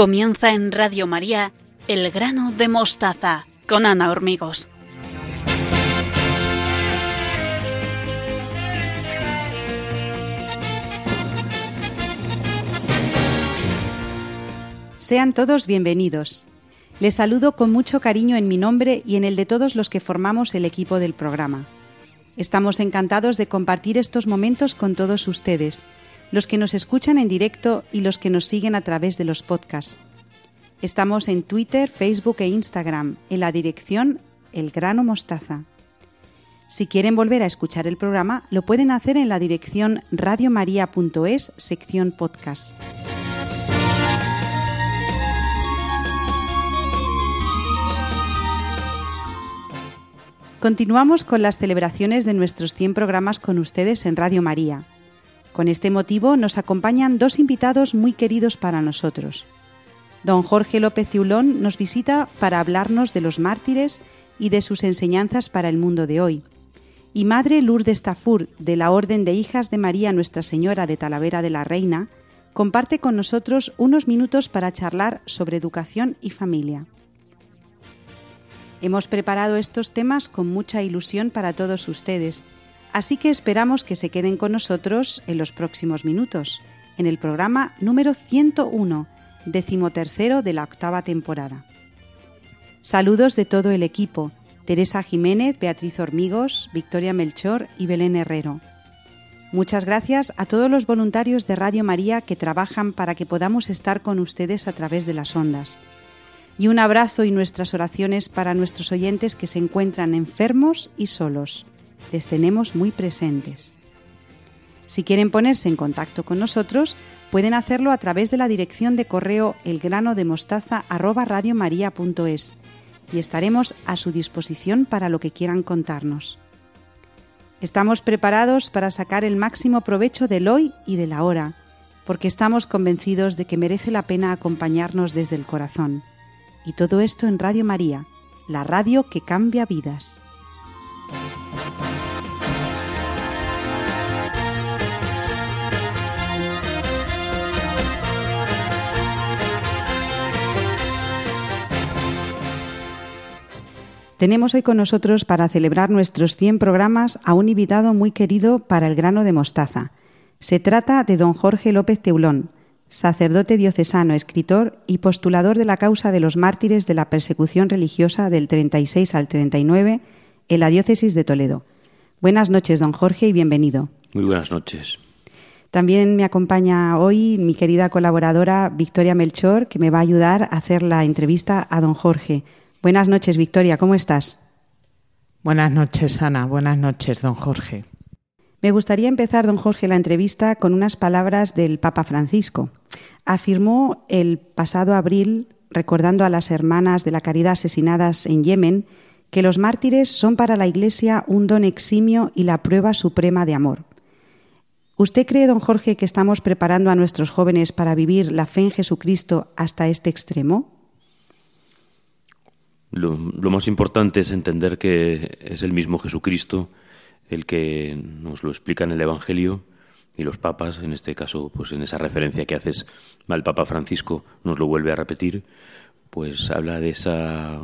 Comienza en Radio María El grano de mostaza con Ana Hormigos. Sean todos bienvenidos. Les saludo con mucho cariño en mi nombre y en el de todos los que formamos el equipo del programa. Estamos encantados de compartir estos momentos con todos ustedes los que nos escuchan en directo y los que nos siguen a través de los podcasts. Estamos en Twitter, Facebook e Instagram en la dirección El Grano Mostaza. Si quieren volver a escuchar el programa, lo pueden hacer en la dirección radiomaria.es, sección podcast. Continuamos con las celebraciones de nuestros 100 programas con ustedes en Radio María. Con este motivo nos acompañan dos invitados muy queridos para nosotros. Don Jorge López Tiulón nos visita para hablarnos de los mártires y de sus enseñanzas para el mundo de hoy. Y Madre Lourdes Tafur, de la Orden de Hijas de María Nuestra Señora de Talavera de la Reina, comparte con nosotros unos minutos para charlar sobre educación y familia. Hemos preparado estos temas con mucha ilusión para todos ustedes Así que esperamos que se queden con nosotros en los próximos minutos, en el programa número 101, decimotercero de la octava temporada. Saludos de todo el equipo, Teresa Jiménez, Beatriz Hormigos, Victoria Melchor y Belén Herrero. Muchas gracias a todos los voluntarios de Radio María que trabajan para que podamos estar con ustedes a través de las ondas. Y un abrazo y nuestras oraciones para nuestros oyentes que se encuentran enfermos y solos les tenemos muy presentes. Si quieren ponerse en contacto con nosotros, pueden hacerlo a través de la dirección de correo elgranodemostaza@radiomaria.es y estaremos a su disposición para lo que quieran contarnos. Estamos preparados para sacar el máximo provecho del hoy y de la hora, porque estamos convencidos de que merece la pena acompañarnos desde el corazón. Y todo esto en Radio María, la radio que cambia vidas. Tenemos hoy con nosotros para celebrar nuestros 100 programas a un invitado muy querido para el grano de mostaza. Se trata de don Jorge López Teulón, sacerdote diocesano, escritor y postulador de la causa de los mártires de la persecución religiosa del 36 al 39 en la diócesis de Toledo. Buenas noches, don Jorge, y bienvenido. Muy buenas noches. También me acompaña hoy mi querida colaboradora Victoria Melchor, que me va a ayudar a hacer la entrevista a don Jorge. Buenas noches, Victoria, ¿cómo estás? Buenas noches, Ana. Buenas noches, don Jorge. Me gustaría empezar, don Jorge, la entrevista con unas palabras del Papa Francisco. Afirmó el pasado abril, recordando a las hermanas de la caridad asesinadas en Yemen, que los mártires son para la Iglesia un don eximio y la prueba suprema de amor. ¿Usted cree, don Jorge, que estamos preparando a nuestros jóvenes para vivir la fe en Jesucristo hasta este extremo? Lo, más importante es entender que es el mismo Jesucristo el que nos lo explica en el Evangelio y los papas, en este caso, pues en esa referencia que haces al Papa Francisco, nos lo vuelve a repetir, pues habla de esa,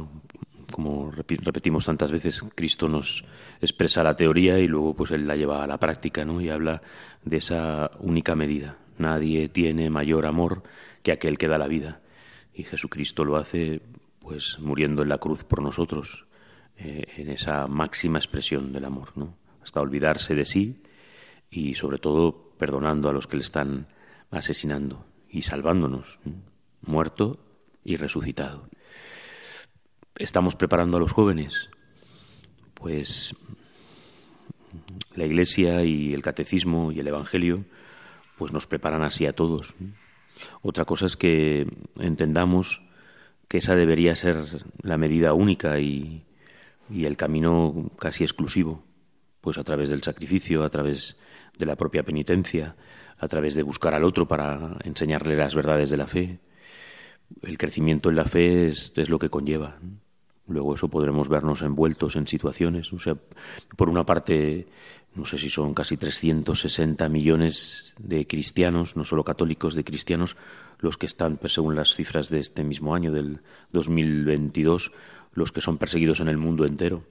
como repetimos tantas veces, Cristo nos expresa la teoría y luego pues él la lleva a la práctica, ¿no? Y habla de esa única medida. Nadie tiene mayor amor que aquel que da la vida. Y Jesucristo lo hace pues muriendo en la cruz por nosotros, eh, en esa máxima expresión del amor, ¿no? hasta olvidarse de sí y sobre todo perdonando a los que le están asesinando y salvándonos, muerto y resucitado. ¿Estamos preparando a los jóvenes? Pues la Iglesia y el Catecismo y el Evangelio pues nos preparan así a todos. Otra cosa es que entendamos que esa debería ser la medida única y, el camino casi exclusivo, pues a través del sacrificio, a través de la propia penitencia, a través de buscar al otro para enseñarle las verdades de la fe. El crecimiento en la fe es, es lo que conlleva. Luego eso podremos vernos envueltos en situaciones. O sea, por una parte, no sé si son casi 360 millones de cristianos, no solo católicos, de cristianos, los que están, pues, según las cifras de este mismo año, del 2022, los que son perseguidos en el mundo entero.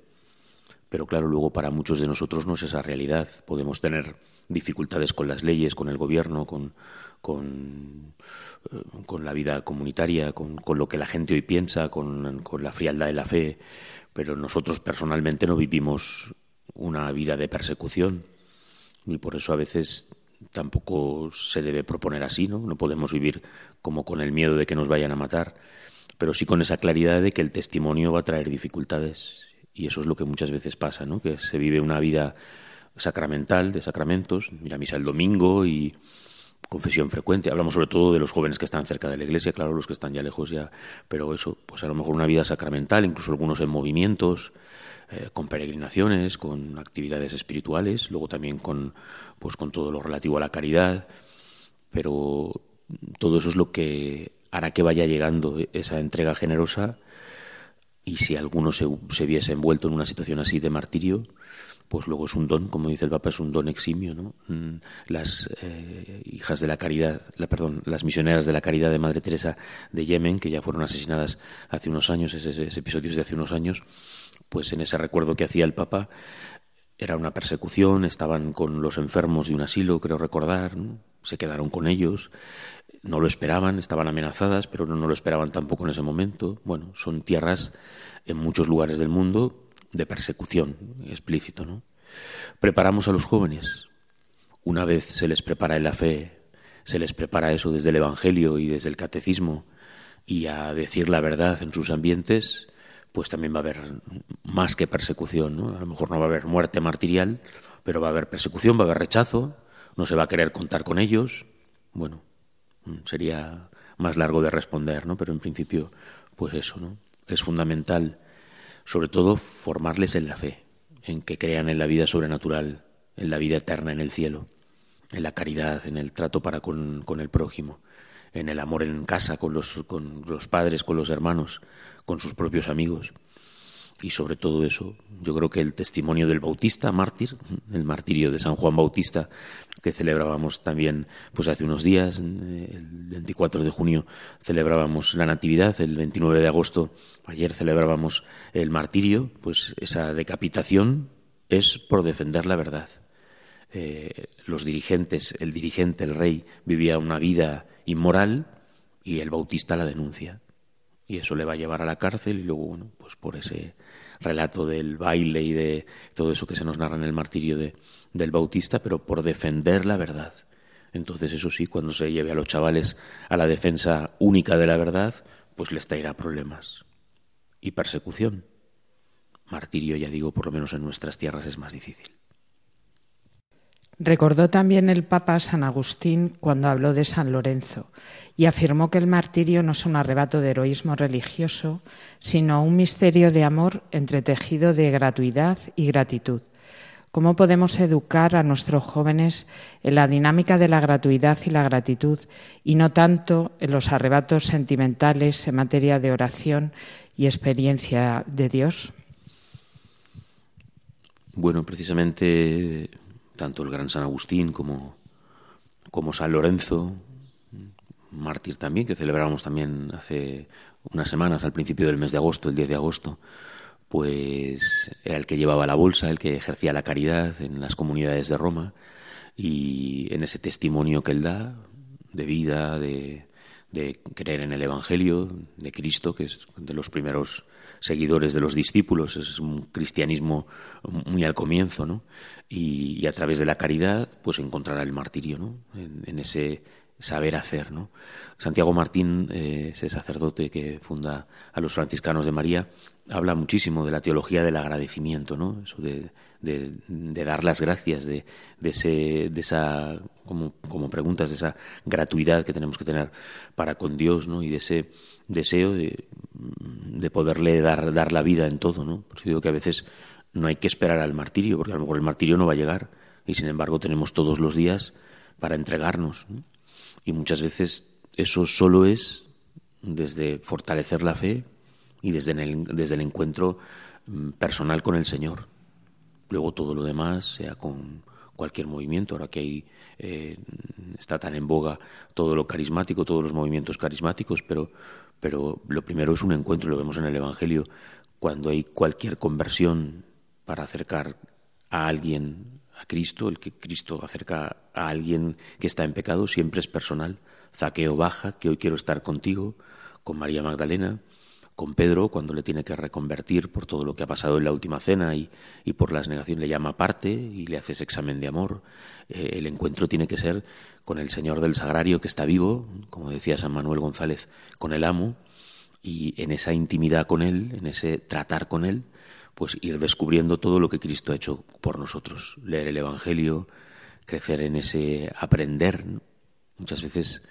Pero claro, luego para muchos de nosotros no es esa realidad. Podemos tener dificultades con las leyes, con el gobierno, con, con, eh, con la vida comunitaria, con, con, lo que la gente hoy piensa, con, con la frialdad de la fe, pero nosotros personalmente no vivimos una vida de persecución y por eso a veces tampoco se debe proponer así, ¿no? No podemos vivir como con el miedo de que nos vayan a matar, pero sí con esa claridad de que el testimonio va a traer dificultades y eso es lo que muchas veces pasa, ¿no? Que se vive una vida sacramental, de sacramentos, mira misa el domingo y confesión frecuente. Hablamos sobre todo de los jóvenes que están cerca de la iglesia, claro, los que están ya lejos ya, pero eso, pues a lo mejor una vida sacramental, incluso algunos en movimientos, eh, con peregrinaciones, con actividades espirituales, luego también con, pues con todo lo relativo a la caridad, pero todo eso es lo que hará que vaya llegando esa entrega generosa y si alguno se, se viese envuelto en una situación así de martirio, pues luego es un don, como dice el Papa, es un don eximio, ¿no? Mm, las eh, hijas de la caridad, la, perdón, las misioneras de la caridad de Madre Teresa de Yemen, que ya fueron asesinadas hace unos años, ese, ese episodio es de hace unos años, pues en ese recuerdo que hacía el Papa era una persecución, estaban con los enfermos de un asilo, creo recordar, se quedaron con ellos, no lo esperaban, estaban amenazadas, pero no, no lo esperaban tampoco en ese momento. Bueno, son tierras en muchos lugares del mundo de persecución explícito, ¿no? Preparamos a los jóvenes. Una vez se les prepara en la fe, se les prepara eso desde el Evangelio y desde el catecismo y a decir la verdad en sus ambientes, pues también va a haber más que persecución, ¿no? A lo mejor no va a haber muerte martirial, pero va a haber persecución, va a haber rechazo, no se va a querer contar con ellos. Bueno, sería más largo de responder, ¿no? Pero en principio, pues eso, ¿no? Es fundamental sobre todo formarles en la fe, en que crean en la vida sobrenatural, en la vida eterna en el cielo, en la caridad, en el trato para con, el prójimo, en el amor en casa con los, con los padres, con los hermanos, con sus propios amigos. Y sobre todo eso, yo creo que el testimonio del Bautista, mártir, el martirio de San Juan Bautista, que celebrábamos también pues hace unos días, el 24 de junio celebrábamos la Natividad, el 29 de agosto, ayer celebrábamos el martirio, pues esa decapitación es por defender la verdad. Eh, los dirigentes, el dirigente, el rey, vivía una vida inmoral y el Bautista la denuncia. Y eso le va a llevar a la cárcel y luego, bueno, pues por ese relato del baile y de todo eso que se nos narra en el martirio de, del Bautista, pero por defender la verdad. Entonces, eso sí, cuando se lleve a los chavales a la defensa única de la verdad, pues les traerá problemas. Y persecución. Martirio, ya digo, por lo menos en nuestras tierras es más difícil. Recordó también el Papa San Agustín cuando habló de San Lorenzo y afirmó que el martirio no es un arrebato de heroísmo religioso, sino un misterio de amor entretejido de gratuidad y gratitud. ¿Cómo podemos educar a nuestros jóvenes en la dinámica de la gratuidad y la gratitud y no tanto en los arrebatos sentimentales en materia de oración y experiencia de Dios? Bueno, precisamente tanto el gran San Agustín como, como San Lorenzo, mártir también, que celebramos también hace unas semanas, al principio del mes de agosto, el 10 de agosto, pues era el que llevaba la bolsa, el que ejercía la caridad en las comunidades de Roma y en ese testimonio que él da de vida, de, de creer en el Evangelio de Cristo, que es de los primeros seguidores de los discípulos, es un cristianismo muy al comienzo, ¿no? Y, a través de la caridad, pues encontrará el martirio, ¿no? En, ese saber hacer, ¿no? Santiago Martín, eh, ese sacerdote que funda a los franciscanos de María, habla muchísimo de la teología del agradecimiento, ¿no? Eso de, de, dar las gracias, de, ese, de esa, como, como preguntas, de esa gratuidad que tenemos que tener para con Dios, ¿no? Y de ese deseo de, de poderle dar, dar la vida en todo, ¿no? Por digo que a veces no hay que esperar al martirio, porque a lo mejor el martirio no va a llegar, y sin embargo tenemos todos los días para entregarnos. Y muchas veces eso solo es desde fortalecer la fe y desde el, desde el encuentro mm, personal con el Señor. Luego todo lo demás, sea con cualquier movimiento, ahora que hay, eh, está tan en boga todo lo carismático, todos los movimientos carismáticos, pero, pero lo primero es un encuentro, lo vemos en el Evangelio, cuando hay cualquier conversión para acercar a alguien a Cristo, el que Cristo acerca a alguien que está en pecado, siempre es personal. Zaqueo baja, que hoy quiero estar contigo, con María Magdalena, con Pedro, cuando le tiene que reconvertir por todo lo que ha pasado en la última cena y, por las negaciones le llama aparte y le hace ese examen de amor. Eh, el encuentro tiene que ser con el Señor del Sagrario que está vivo, como decía San Manuel González, con el amo, y en esa intimidad con Él, en ese tratar con Él, pues ir descubriendo todo lo que Cristo ha hecho por nosotros, leer el Evangelio, crecer en ese aprender. Muchas veces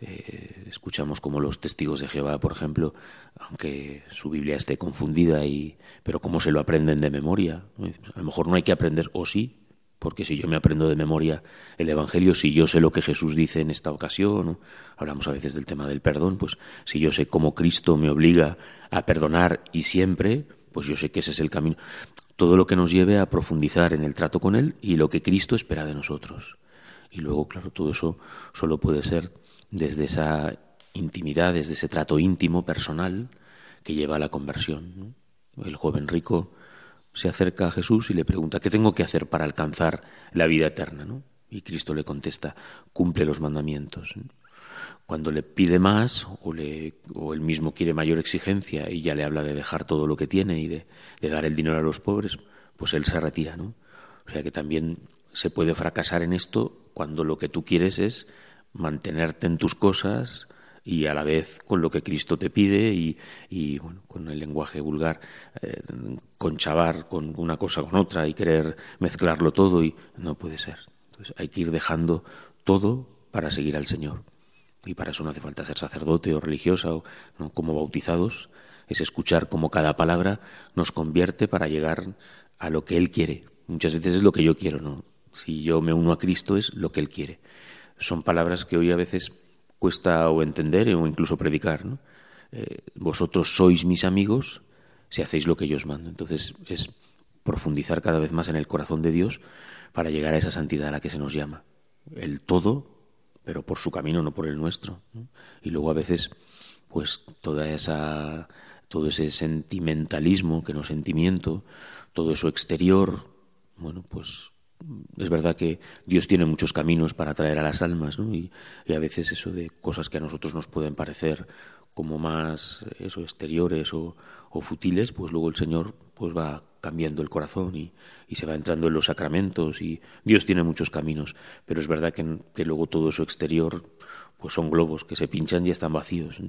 eh, escuchamos como los testigos de Jehová, por ejemplo, aunque su Biblia esté confundida, y, pero cómo se lo aprenden de memoria. A lo mejor no hay que aprender, o sí, porque si yo me aprendo de memoria el Evangelio, si yo sé lo que Jesús dice en esta ocasión, hablamos a veces del tema del perdón, pues si yo sé cómo Cristo me obliga a perdonar y siempre, pues yo sé que ese es el camino. Todo lo que nos lleve a profundizar en el trato con Él y lo que Cristo espera de nosotros. Y luego, claro, todo eso solo puede ser desde esa intimidad, desde ese trato íntimo, personal, que lleva a la conversión. El joven rico se acerca a Jesús y le pregunta, ¿qué tengo que hacer para alcanzar la vida eterna? Y Cristo le contesta, cumple los mandamientos. Cuando le pide más o, le, él mismo quiere mayor exigencia y ya le habla de dejar todo lo que tiene y de, de dar el dinero a los pobres, pues él se retira. ¿no? O sea que también se puede fracasar en esto cuando lo que tú quieres es mantenerte en tus cosas y a la vez con lo que Cristo te pide y, bueno, con el lenguaje vulgar, eh, conchavar con una cosa con otra y querer mezclarlo todo y no puede ser. Entonces hay que ir dejando todo para seguir al Señor. Y para eso no hace falta ser sacerdote o religiosa o como bautizados, es escuchar cómo cada palabra nos convierte para llegar a lo que Él quiere. Muchas veces es lo que yo quiero, ¿no? Si yo me uno a Cristo es lo que Él quiere son palabras que hoy a veces cuesta o entender o incluso predicar. ¿no? Eh, vosotros sois mis amigos si hacéis lo que yo os mando. Entonces es profundizar cada vez más en el corazón de Dios para llegar a esa santidad a la que se nos llama. El todo, pero por su camino, no por el nuestro. Y luego a veces, pues toda esa, todo ese sentimentalismo, que no sentimiento, todo eso exterior, bueno, pues es verdad que Dios tiene muchos caminos para atraer a las almas. Y, a veces eso de cosas que a nosotros nos pueden parecer como más eso exteriores o, futiles, pues luego el Señor pues va cambiando el corazón y, se va entrando en los sacramentos y Dios tiene muchos caminos, pero es verdad que, que luego todo eso exterior pues son globos que se pinchan y están vacíos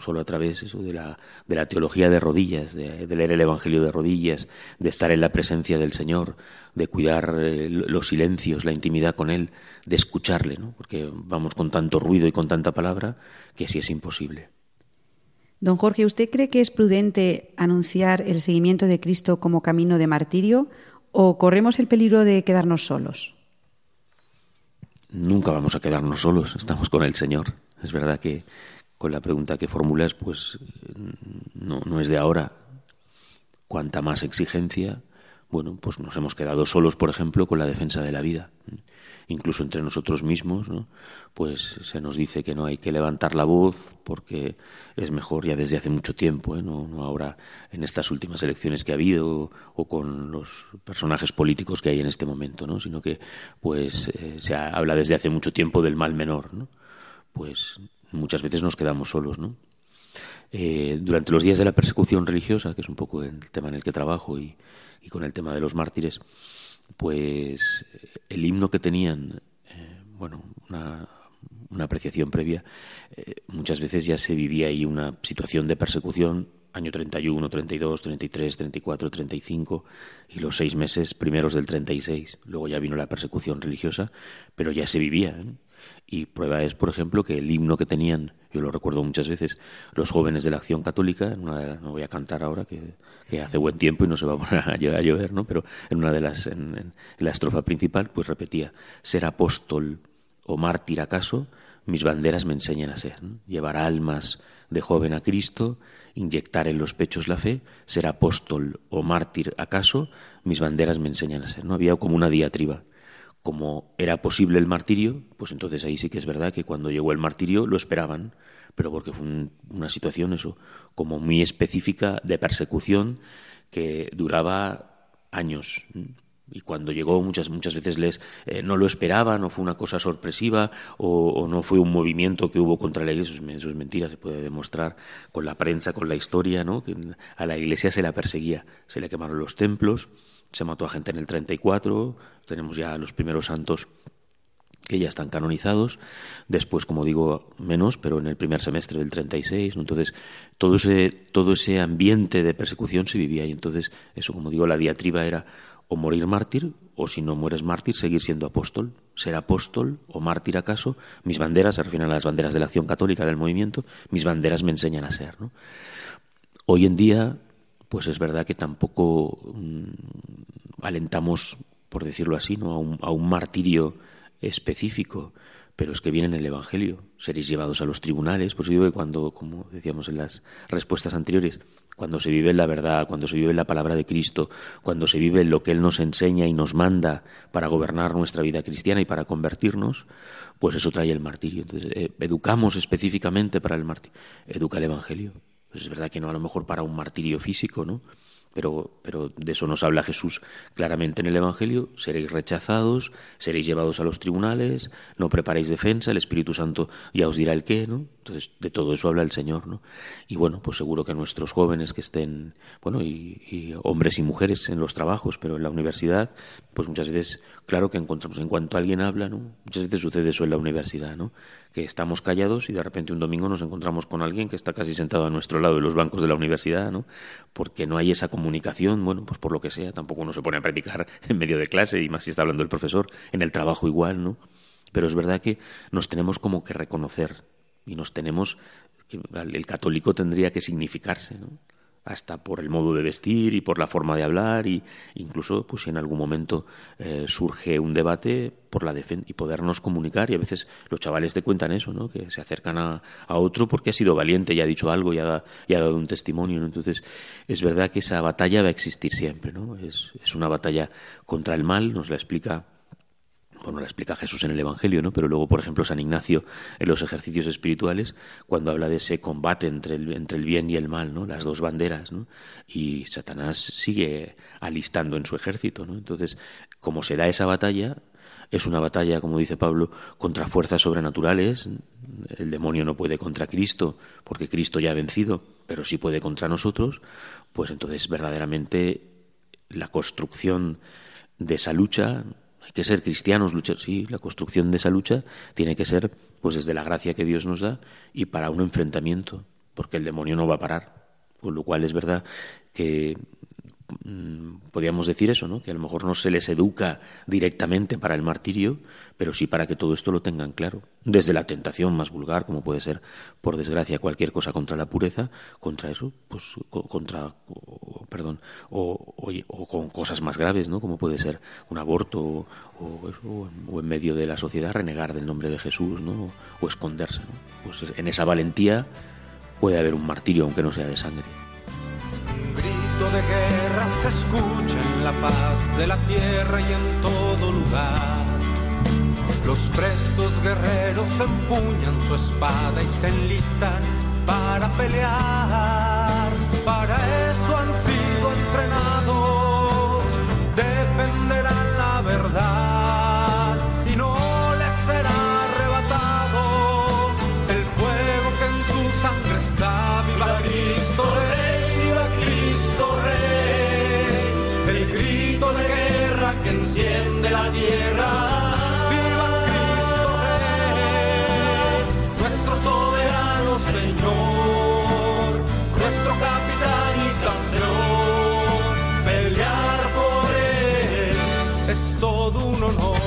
solo a través eso, de, la, de la teología de rodillas, de, leer el Evangelio de rodillas, de estar en la presencia del Señor, de cuidar eh, los silencios, la intimidad con Él, de escucharle, ¿no? porque vamos con tanto ruido y con tanta palabra que así es imposible. Don Jorge, ¿usted cree que es prudente anunciar el seguimiento de Cristo como camino de martirio o corremos el peligro de quedarnos solos? Nunca vamos a quedarnos solos, estamos con el Señor. Es verdad que con la pregunta que formulas, pues no, no es de ahora. Cuanta más exigencia, bueno, pues nos hemos quedado solos, por ejemplo, con la defensa de la vida. Incluso entre nosotros mismos, ¿no? pues se nos dice que no hay que levantar la voz porque es mejor ya desde hace mucho tiempo, ¿eh? no, ahora en estas últimas elecciones que ha habido o con los personajes políticos que hay en este momento, ¿no? sino que pues eh, se habla desde hace mucho tiempo del mal menor. ¿no? Pues muchas veces nos quedamos solos, ¿no? Eh, durante los días de la persecución religiosa, que es un poco el tema en el que trabajo y, con el tema de los mártires, pues el himno que tenían, eh, bueno, una, apreciación previa, eh, muchas veces ya se vivía ahí una situación de persecución, año 31, 32, 33, 34, 35 y los seis meses primeros del 36. Luego ya vino la persecución religiosa, pero ya se vivía. Y prueba es, por ejemplo, que el himno que tenían, yo lo recuerdo muchas veces, los jóvenes de la Acción Católica, en una no voy a cantar ahora que, hace buen tiempo y no se va a poner a llover, ¿no? pero en una de las, en, la estrofa principal, pues repetía, ser apóstol o mártir acaso, mis banderas me enseñan a ser. Llevar almas de joven a Cristo, inyectar en los pechos la fe, ser apóstol o mártir acaso, mis banderas me enseñan a ser. No había como una diatriba. Como era posible el martirio, pues entonces ahí sí que es verdad que cuando llegó el martirio lo esperaban, pero porque fue una situación eso, como muy específica de persecución que duraba años. Y cuando llegó muchas muchas veces les eh, no lo esperaban o fue una cosa sorpresiva o, no fue un movimiento que hubo contra la iglesia eso es, mentira se puede demostrar con la prensa con la historia no que a la iglesia se la perseguía se le quemaron los templos se mató a gente en el 34 tenemos ya los primeros santos que ya están canonizados, después, como digo, menos, pero en el primer semestre del 36, entonces todo ese, todo ese ambiente de persecución se vivía y entonces eso, como digo, la diatriba era o morir mártir, o si no mueres mártir, seguir siendo apóstol. Ser apóstol o mártir acaso, mis banderas, se refieren a las banderas de la acción católica del movimiento, mis banderas me enseñan a ser. ¿no? Hoy en día, pues es verdad que tampoco mm, alentamos, por decirlo así, ¿no? a, un, a un martirio específico pero es que viene en el Evangelio. Seréis llevados a los tribunales. Pues digo que cuando, como decíamos en las respuestas anteriores, cuando se vive la verdad, cuando se vive la palabra de Cristo, cuando se vive lo que Él nos enseña y nos manda para gobernar nuestra vida cristiana y para convertirnos, pues eso trae el martirio. Entonces, eh, educamos específicamente para el martirio. Educa el Evangelio. Pues es verdad que no a lo mejor para un martirio físico, ¿no? Pero, pero de eso nos habla Jesús claramente en el Evangelio. Seréis rechazados, seréis llevados a los tribunales, no preparéis defensa, el Espíritu Santo ya os dirá el qué, ¿no? Entonces, de todo eso habla el Señor, ¿no? Y bueno, pues seguro que nuestros jóvenes que estén, bueno, y, hombres y mujeres en los trabajos, pero en la universidad, pues muchas veces, claro que encontramos, en cuanto alguien habla, ¿no? Muchas veces sucede eso en la universidad, ¿no? Que estamos callados y de repente un domingo nos encontramos con alguien que está casi sentado a nuestro lado en los bancos de la universidad, ¿no? Porque no hay esa bueno, pues por lo que sea, tampoco uno se pone a predicar en medio de clase y más si está hablando el profesor, en el trabajo igual, ¿no? Pero es verdad que nos tenemos como que reconocer y nos tenemos, el católico tendría que significarse, ¿no? Hasta por el modo de vestir y por la forma de hablar y incluso pues si en algún momento eh, surge un debate por la defensa y podernos comunicar y a veces los chavales te cuentan eso no que se acercan a, otro porque ha sido valiente y ha dicho algo y ha, y ha dado un testimonio entonces es verdad que esa batalla va a existir siempre no es, es una batalla contra el mal nos la explica bueno, la explica Jesús en el Evangelio, ¿no? Pero luego, por ejemplo, San Ignacio en los ejercicios espirituales, cuando habla de ese combate entre el, entre el bien y el mal, ¿no? Las dos banderas, ¿no? Y Satanás sigue alistando en su ejército, ¿no? Entonces, como se da esa batalla, es una batalla, como dice Pablo, contra fuerzas sobrenaturales. El demonio no puede contra Cristo, porque Cristo ya ha vencido, pero sí puede contra nosotros. Pues entonces, verdaderamente, la construcción de esa lucha que ser cristianos, luchar, sí, la construcción de esa lucha tiene que ser pues desde la gracia que Dios nos da y para un enfrentamiento, porque el demonio no va a parar. Con lo cual es verdad que podríamos decir eso, ¿no? que a lo mejor no se les educa directamente para el martirio, pero sí para que todo esto lo tengan claro. Desde la tentación más vulgar, como puede ser, por desgracia, cualquier cosa contra la pureza, contra eso, pues contra, perdón, o, con cosas más graves, ¿no? como puede ser un aborto o, o, en medio de la sociedad renegar del nombre de Jesús ¿no? o esconderse. ¿no? Pues en esa valentía puede haber un martirio, aunque no sea de sangre de guerra se escucha en la paz de la tierra y en todo lugar. Los prestos guerreros empuñan su espada y se enlistan para pelear. Enciende la tierra. ¡Viva Cristo Rey! Nuestro soberano Señor, nuestro capitán y campeón. Pelear por Él es todo un honor.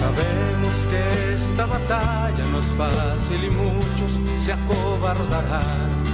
Sabemos que esta batalla no es fácil y muchos se acobardarán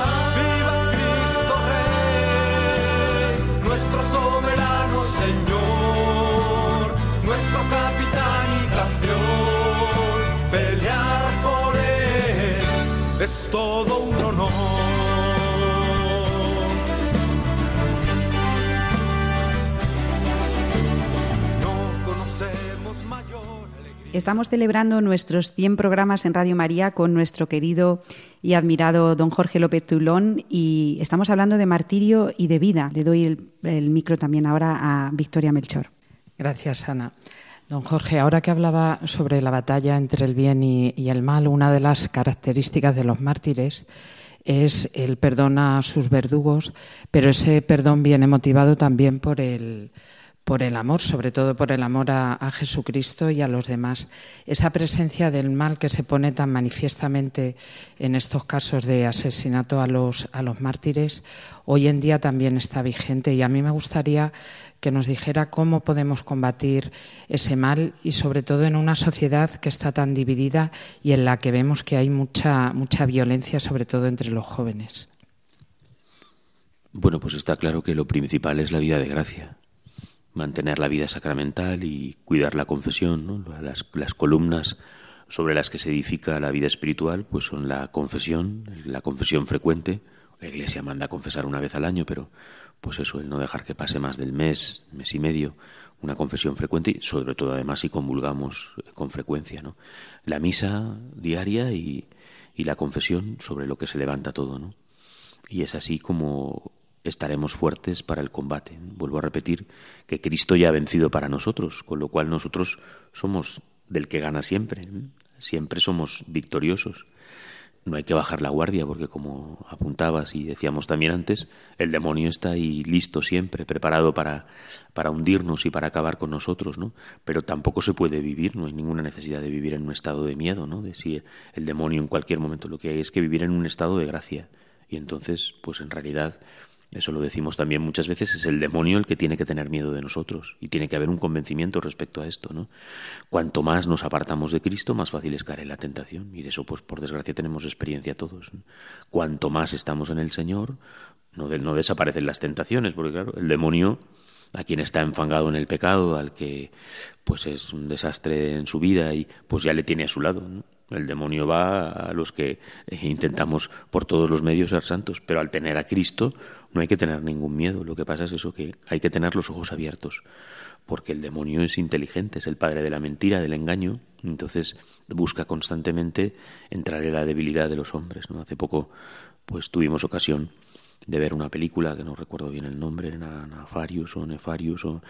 Todo un honor. No conocemos mayor alegría. Estamos celebrando nuestros 100 programas en Radio María con nuestro querido y admirado don Jorge López Tulón y estamos hablando de martirio y de vida. Le doy el, el micro también ahora a Victoria Melchor. Gracias, Ana. Don Jorge, ahora que hablaba sobre la batalla entre el bien y, el mal, una de las características de los mártires es el perdón a sus verdugos, pero ese perdón viene motivado también por el, por el amor, sobre todo por el amor a, Jesucristo y a los demás. Esa presencia del mal que se pone tan manifiestamente en estos casos de asesinato a los, a los mártires, hoy en día también está vigente y a mí me gustaría que nos dijera cómo podemos combatir ese mal y sobre todo en una sociedad que está tan dividida y en la que vemos que hay mucha, mucha violencia, sobre todo entre los jóvenes. Bueno, pues está claro que lo principal es la vida de gracia mantener la vida sacramental y cuidar la confesión. ¿no? Las, columnas sobre las que se edifica la vida espiritual pues son la confesión, la confesión frecuente. La Iglesia manda confesar una vez al año, pero pues eso, el no dejar que pase más del mes, mes y medio, una confesión frecuente y sobre todo además si convulgamos con frecuencia. ¿no? La misa diaria y, y la confesión sobre lo que se levanta todo. ¿no? Y es así como estaremos fuertes para el combate. Vuelvo a repetir que Cristo ya ha vencido para nosotros, con lo cual nosotros somos del que gana siempre, siempre somos victoriosos. No hay que bajar la guardia porque como apuntabas y decíamos también antes, el demonio está ahí listo siempre, preparado para, para hundirnos y para acabar con nosotros, ¿no? Pero tampoco se puede vivir, no hay ninguna necesidad de vivir en un estado de miedo, ¿no? De si el demonio en cualquier momento lo que hay es que vivir en un estado de gracia. Y entonces, pues en realidad eso lo decimos también muchas veces, es el demonio el que tiene que tener miedo de nosotros y tiene que haber un convencimiento respecto a esto, ¿no? Cuanto más nos apartamos de Cristo, más fácil es caer en la tentación y de eso, pues por desgracia tenemos experiencia todos. Cuanto más estamos en el Señor, no, no desaparecen las tentaciones, porque claro, el demonio a quien está enfangado en el pecado, al que pues es un desastre en su vida y pues ya le tiene a su lado. El demonio va a los que intentamos por todos los medios ser santos, pero al tener a Cristo no hay que tener ningún miedo. Lo que pasa es eso que hay que tener los ojos abiertos, porque el demonio es inteligente, es el padre de la mentira, del engaño, entonces busca constantemente entrar en la debilidad de los hombres. ¿no? Hace poco pues tuvimos ocasión de ver una película que no recuerdo bien el nombre, era Nefarius o Nefarius, o,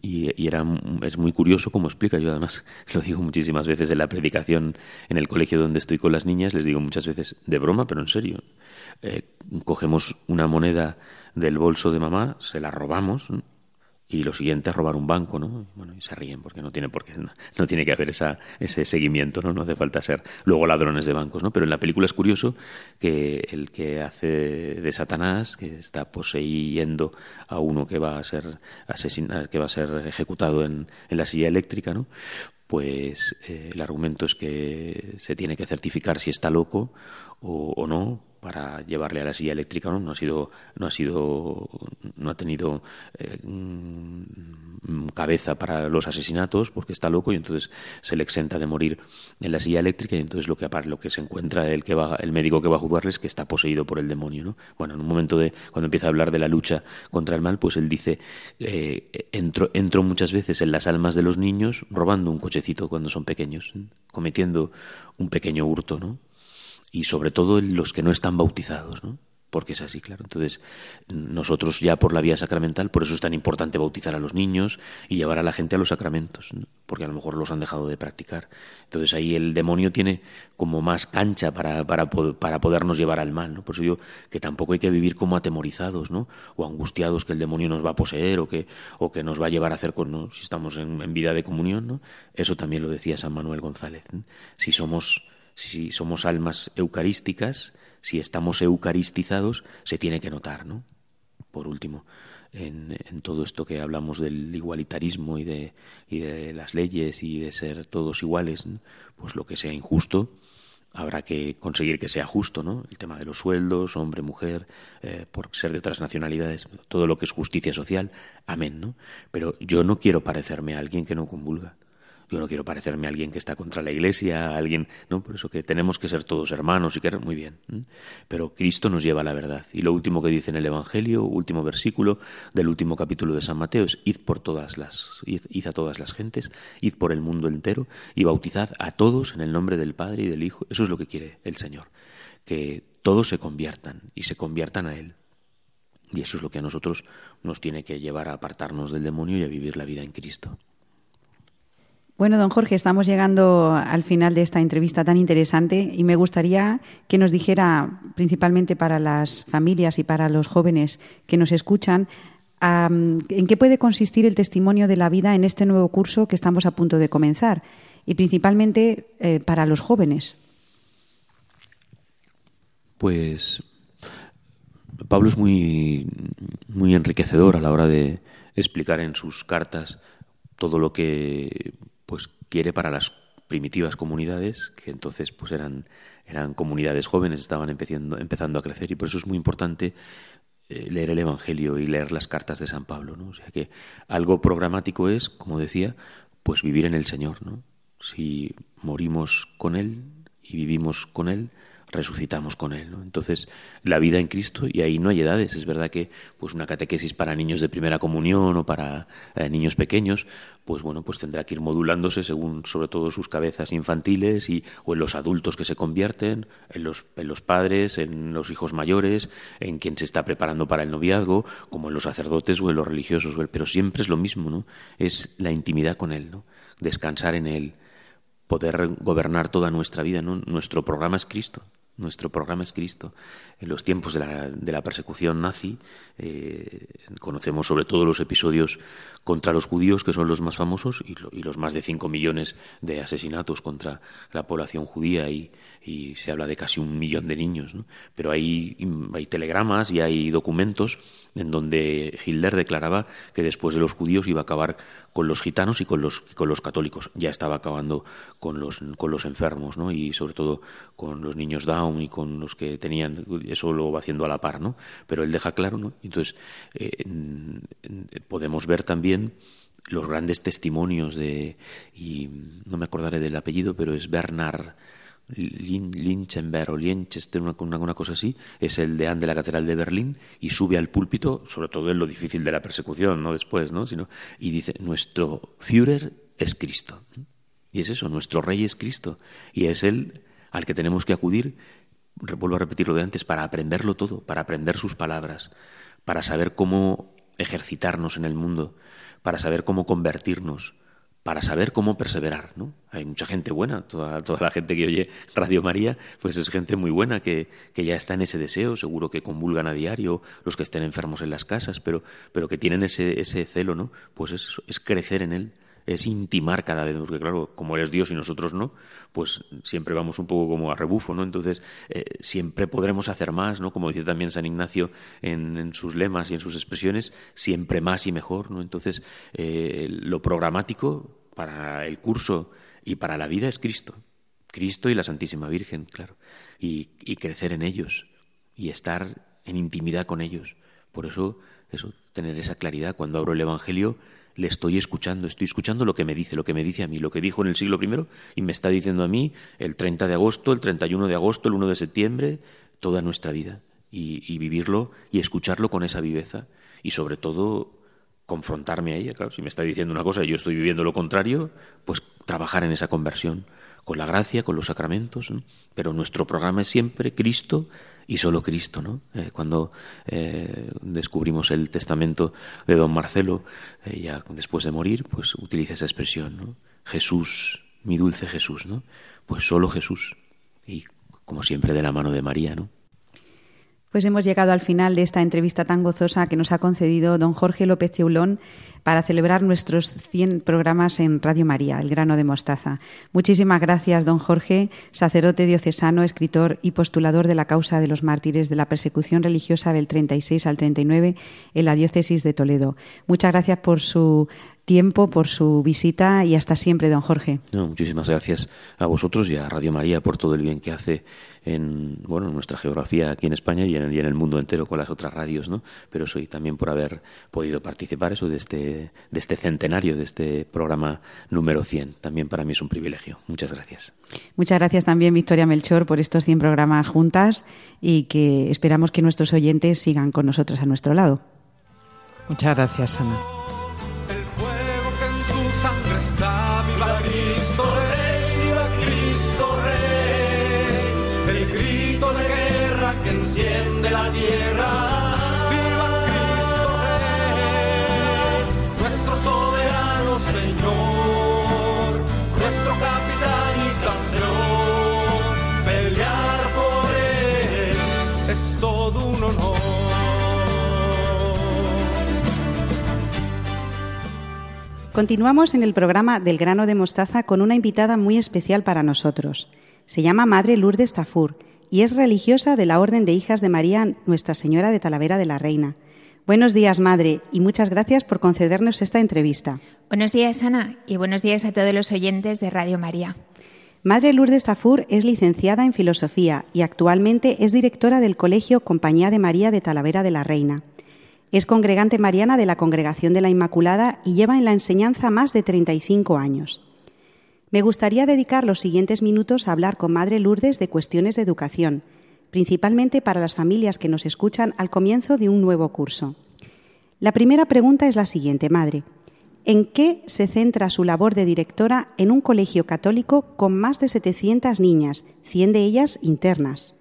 y, y, era, es muy curioso como explica. Yo además lo digo muchísimas veces en la predicación en el colegio donde estoy con las niñas, les digo muchas veces de broma, pero en serio. Eh, cogemos una moneda del bolso de mamá, se la robamos. Y lo siguiente es robar un banco, ¿no? Bueno, y se ríen porque no tiene por qué, no, tiene que haber esa, ese seguimiento, ¿no? No hace falta ser luego ladrones de bancos, ¿no? Pero en la película es curioso que el que hace de Satanás, que está poseyendo a uno que va a ser asesinado, que va a ser ejecutado en, en la silla eléctrica, ¿no? Pues eh, el argumento es que se tiene que certificar si está loco o no para llevarle a la silla eléctrica no, no ha sido no ha sido no ha tenido eh, cabeza para los asesinatos porque está loco y entonces se le exenta de morir en la silla eléctrica y entonces lo que lo que se encuentra el que va el médico que va a juzgarle es que está poseído por el demonio no bueno en un momento de cuando empieza a hablar de la lucha contra el mal pues él dice eh, entro muchas veces en las almas de los niños robando un cochecito cuando son pequeños cometiendo un pequeño hurto no y sobre todo los que no están bautizados, ¿no? porque es así, claro. Entonces, nosotros ya por la vía sacramental, por eso es tan importante bautizar a los niños y llevar a la gente a los sacramentos, porque a lo mejor los han dejado de practicar. Entonces ahí el demonio tiene como más cancha para, para, para podernos llevar al mal, ¿no? Por eso digo que tampoco hay que vivir como atemorizados, ¿no? O angustiados que el demonio nos va a poseer o que, o que nos va a llevar a hacer con, ¿no? si estamos en, en vida de comunión, ¿no? Eso también lo decía San Manuel González. Si somos, si somos almas eucarísticas, si estamos eucaristizados, se tiene que notar, ¿no? Por último, en, todo esto que hablamos del igualitarismo y de, y de las leyes y de ser todos iguales, pues lo que sea injusto, habrá que conseguir que sea justo, ¿no? El tema de los sueldos, hombre, mujer, eh, por ser de otras nacionalidades, todo lo que es justicia social, amén, ¿no? Pero yo no quiero parecerme a alguien que no convulga. Yo no quiero parecerme a alguien que está contra la Iglesia, alguien, ¿no? Por eso que tenemos que ser todos hermanos y que muy bien. Pero Cristo nos lleva a la verdad. Y lo último que dice en el Evangelio, último versículo del último capítulo de San Mateo es id por todas las id, a todas las gentes, id por el mundo entero y bautizad a todos en el nombre del Padre y del Hijo. Eso es lo que quiere el Señor, que todos se conviertan y se conviertan a él. Y eso es lo que a nosotros nos tiene que llevar a apartarnos del demonio y a vivir la vida en Cristo. Bueno, don Jorge, estamos llegando al final de esta entrevista tan interesante y me gustaría que nos dijera, principalmente para las familias y para los jóvenes que nos escuchan, en qué puede consistir el testimonio de la vida en este nuevo curso que estamos a punto de comenzar y principalmente eh, para los jóvenes. Pues Pablo es muy, muy enriquecedor a la hora de explicar en sus cartas todo lo que quiere para las primitivas comunidades, que entonces pues eran, eran comunidades jóvenes, estaban empezando, empezando a crecer y por eso es muy importante eh, leer el Evangelio y leer las cartas de San Pablo, ¿no? O sea que algo programático es, como decía, pues vivir en el Señor, ¿no? Si morimos con Él y vivimos con Él, resucitamos con él. Entonces, la vida en Cristo, y ahí no hay edades. Es verdad que pues una catequesis para niños de primera comunión o para eh, niños pequeños, pues bueno, pues tendrá que ir modulándose según sobre todo sus cabezas infantiles y o en los adultos que se convierten, en los, en los padres, en los hijos mayores, en quien se está preparando para el noviazgo, como en los sacerdotes o en los religiosos, pero siempre es lo mismo, ¿no? Es la intimidad con él, ¿no? Descansar en él, poder gobernar toda nuestra vida, ¿no? Nuestro programa es Cristo. Nuestro programa es Cristo. En los tiempos de la, de la persecución nazi, eh, conocemos sobre todo los episodios contra los judíos, que son los más famosos, y, los más de 5 millones de asesinatos contra la población judía, y, se habla de casi un millón de niños. Pero hay, hay telegramas y hay documentos en donde Hitler declaraba que después de los judíos iba a acabar con los gitanos y con los, con los católicos. Ya estaba acabando con los, con los enfermos, ¿no? Y sobre todo con los niños Down y con los que tenían, eso lo va haciendo a la par, ¿no? Pero él deja claro, ¿no? Entonces, eh, podemos ver también los grandes testimonios de, y no me acordaré del apellido, pero es Bernard Linchenberg o Lienchester, una, cosa así, es el deán de la Catedral de Berlín y sube al púlpito, sobre todo en lo difícil de la persecución, no después, ¿no? Sino, y dice, nuestro Führer es Cristo. Y es eso, nuestro rey es Cristo. Y es él al que tenemos que acudir, vuelvo a repetir lo de antes, para aprenderlo todo, para aprender sus palabras, para saber cómo ejercitarnos en el mundo, para saber cómo convertirnos, para saber cómo perseverar, ¿no? Hay mucha gente buena, toda, toda la gente que oye Radio María, pues es gente muy buena que, que, ya está en ese deseo, seguro que convulgan a diario, los que estén enfermos en las casas, pero, pero que tienen ese, ese celo, ¿no? Pues es, es crecer en él, es intimar cada vez, porque claro, como eres Dios y nosotros no, pues siempre vamos un poco como a rebufo, ¿no? Entonces, eh, siempre podremos hacer más, ¿no? Como dice también San Ignacio en, sus lemas y en sus expresiones, siempre más y mejor, ¿no? Entonces, eh, lo programático para el curso y para la vida es Cristo. Cristo y la Santísima Virgen, claro. Y, y crecer en ellos y estar en intimidad con ellos. Por eso, eso, tener esa claridad. Cuando abro el Evangelio, le estoy escuchando, estoy escuchando lo que me dice, lo que me dice a mí, lo que dijo en el siglo I y me está diciendo a mí el 30 de agosto, el 31 de agosto, el 1 de septiembre, toda nuestra vida y, vivirlo y escucharlo con esa viveza y sobre todo confrontarme a ella. Claro, si me está diciendo una cosa y yo estoy viviendo lo contrario, pues trabajar en esa conversión con la gracia, con los sacramentos, pero nuestro programa es siempre Cristo y solo Cristo, ¿no? Eh, cuando eh, descubrimos el testamento de don Marcelo, eh, ya después de morir, pues utiliza esa expresión, ¿no? Jesús, mi dulce Jesús, ¿no? Pues solo Jesús. Y como siempre de la mano de María, ¿no? Pues hemos llegado al final de esta entrevista tan gozosa que nos ha concedido don Jorge López Ceulón para celebrar nuestros 100 programas en Radio María, El grano de mostaza. Muchísimas gracias, don Jorge, sacerdote diocesano, escritor y postulador de la causa de los mártires de la persecución religiosa del 36 al 39 en la diócesis de Toledo. Muchas gracias por su tiempo, por su visita y hasta siempre, don Jorge. muchísimas gracias a vosotros y a Radio María por todo el bien que hace en bueno nuestra geografía aquí en España y en, el, en el mundo entero con las otras radios, ¿no? Pero soy también por haber podido participar eso de este de este centenario, de este programa número 100. También para mí es un privilegio. Muchas gracias. Muchas gracias también Victoria Melchor por estos 100 programas juntas y que esperamos que nuestros oyentes sigan con nosotros a nuestro lado. Muchas gracias, Ana. Continuamos en el programa del grano de mostaza con una invitada muy especial para nosotros. Se llama Madre Lourdes Tafur y es religiosa de la Orden de Hijas de María Nuestra Señora de Talavera de la Reina. Buenos días, Madre, y muchas gracias por concedernos esta entrevista. Buenos días, Ana, y buenos días a todos los oyentes de Radio María. Madre Lourdes Tafur es licenciada en Filosofía y actualmente es directora del Colegio Compañía de María de Talavera de la Reina. Es congregante mariana de la Congregación de la Inmaculada y lleva en la enseñanza más de 35 años. Me gustaría dedicar los siguientes minutos a hablar con Madre Lourdes de cuestiones de educación, principalmente para las familias que nos escuchan al comienzo de un nuevo curso. La primera pregunta es la siguiente, Madre. ¿En qué se centra su labor de directora en un colegio católico con más de 700 niñas, 100 de ellas internas?